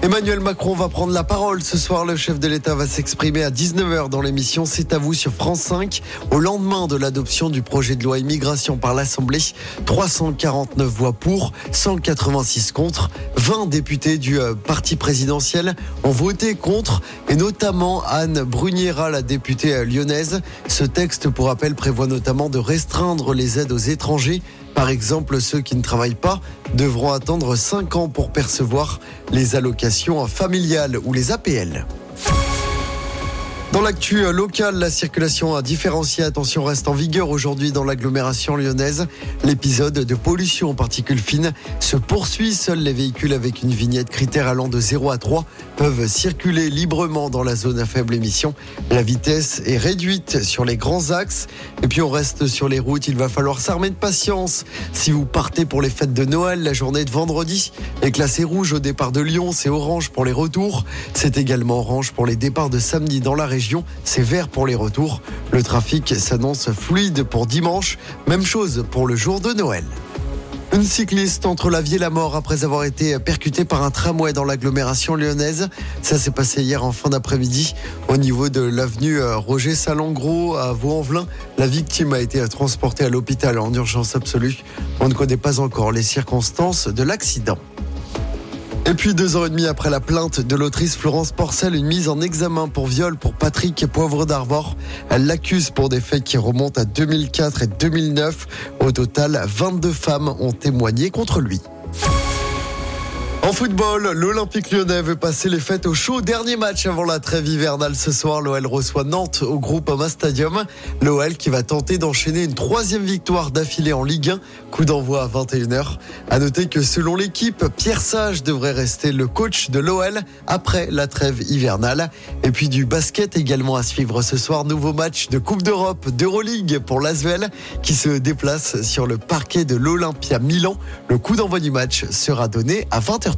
Emmanuel Macron va prendre la parole ce soir. Le chef de l'État va s'exprimer à 19h dans l'émission C'est à vous sur France 5 au lendemain de l'adoption du projet de loi immigration par l'Assemblée. 349 voix pour, 186 contre. 20 députés du euh, parti présidentiel ont voté contre et notamment Anne Bruniera, la députée euh, lyonnaise. Ce texte, pour rappel, prévoit notamment de restreindre les aides aux étrangers par exemple, ceux qui ne travaillent pas devront attendre 5 ans pour percevoir les allocations familiales ou les APL. Dans l'actu locale, la circulation à différencier, attention, reste en vigueur aujourd'hui dans l'agglomération lyonnaise. L'épisode de pollution en particules fines se poursuit. Seuls les véhicules avec une vignette critère allant de 0 à 3 peuvent circuler librement dans la zone à faible émission. La vitesse est réduite sur les grands axes. Et puis on reste sur les routes. Il va falloir s'armer de patience. Si vous partez pour les fêtes de Noël, la journée de vendredi est classée rouge au départ de Lyon. C'est orange pour les retours. C'est également orange pour les départs de samedi dans la région c'est vert pour les retours. Le trafic s'annonce fluide pour dimanche. Même chose pour le jour de Noël. Une cycliste entre la vie et la mort après avoir été percutée par un tramway dans l'agglomération lyonnaise. Ça s'est passé hier en fin d'après-midi au niveau de l'avenue euh, Roger Salengro à Vaux-en-Velin. La victime a été transportée à l'hôpital en urgence absolue. On ne connaît pas encore les circonstances de l'accident. Et puis deux ans et demi après la plainte de l'autrice Florence Porcel, une mise en examen pour viol pour Patrick Poivre d'Arvor. Elle l'accuse pour des faits qui remontent à 2004 et 2009. Au total, 22 femmes ont témoigné contre lui. En football, l'Olympique lyonnais veut passer les fêtes au chaud. Dernier match avant la trêve hivernale ce soir. L'OL reçoit Nantes au groupe Ama Stadium. L'OL qui va tenter d'enchaîner une troisième victoire d'affilée en Ligue 1. Coup d'envoi à 21h. À noter que selon l'équipe, Pierre Sage devrait rester le coach de l'OL après la trêve hivernale. Et puis du basket également à suivre ce soir. Nouveau match de Coupe d'Europe d'Euroleague pour l'Asvel qui se déplace sur le parquet de l'Olympia Milan. Le coup d'envoi du match sera donné à 20h30.